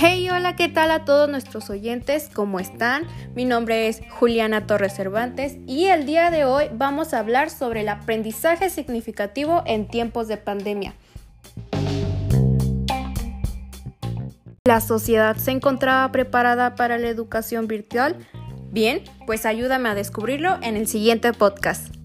Hey, hola, ¿qué tal a todos nuestros oyentes? ¿Cómo están? Mi nombre es Juliana Torres Cervantes y el día de hoy vamos a hablar sobre el aprendizaje significativo en tiempos de pandemia. ¿La sociedad se encontraba preparada para la educación virtual? Bien, pues ayúdame a descubrirlo en el siguiente podcast.